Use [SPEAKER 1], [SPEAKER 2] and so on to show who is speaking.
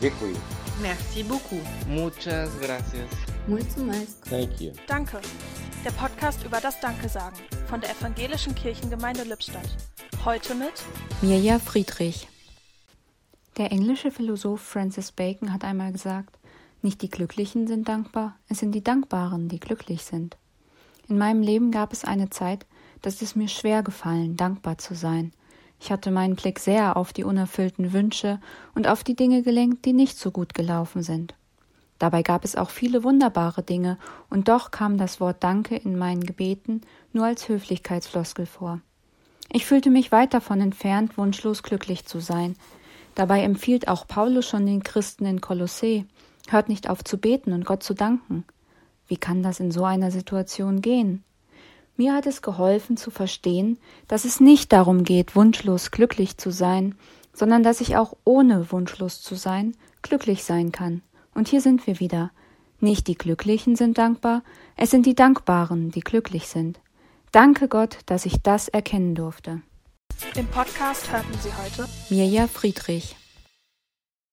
[SPEAKER 1] Děkuji.
[SPEAKER 2] Merci beaucoup.
[SPEAKER 3] Muchas gracias.
[SPEAKER 4] Mulțumesc.
[SPEAKER 1] Thank you.
[SPEAKER 5] Danke. Der Podcast über das Danke sagen von der Evangelischen Kirchengemeinde Lippstadt. Heute mit
[SPEAKER 6] Mirja Friedrich. Der englische Philosoph Francis Bacon hat einmal gesagt, nicht die Glücklichen sind dankbar, es sind die Dankbaren, die glücklich sind. In meinem Leben gab es eine Zeit, dass es mir schwer gefallen, dankbar zu sein. Ich hatte meinen Blick sehr auf die unerfüllten Wünsche und auf die Dinge gelenkt, die nicht so gut gelaufen sind. Dabei gab es auch viele wunderbare Dinge, und doch kam das Wort Danke in meinen Gebeten nur als Höflichkeitsfloskel vor. Ich fühlte mich weit davon entfernt, wunschlos glücklich zu sein. Dabei empfiehlt auch Paulus schon den Christen in Kolossee, hört nicht auf zu beten und Gott zu danken. Wie kann das in so einer Situation gehen? Mir hat es geholfen zu verstehen, dass es nicht darum geht, wunschlos glücklich zu sein, sondern dass ich auch ohne wunschlos zu sein glücklich sein kann. Und hier sind wir wieder. Nicht die Glücklichen sind dankbar, es sind die Dankbaren, die glücklich sind. Danke Gott, dass ich das erkennen durfte.
[SPEAKER 5] im Podcast hörten Sie heute
[SPEAKER 6] Mirja Friedrich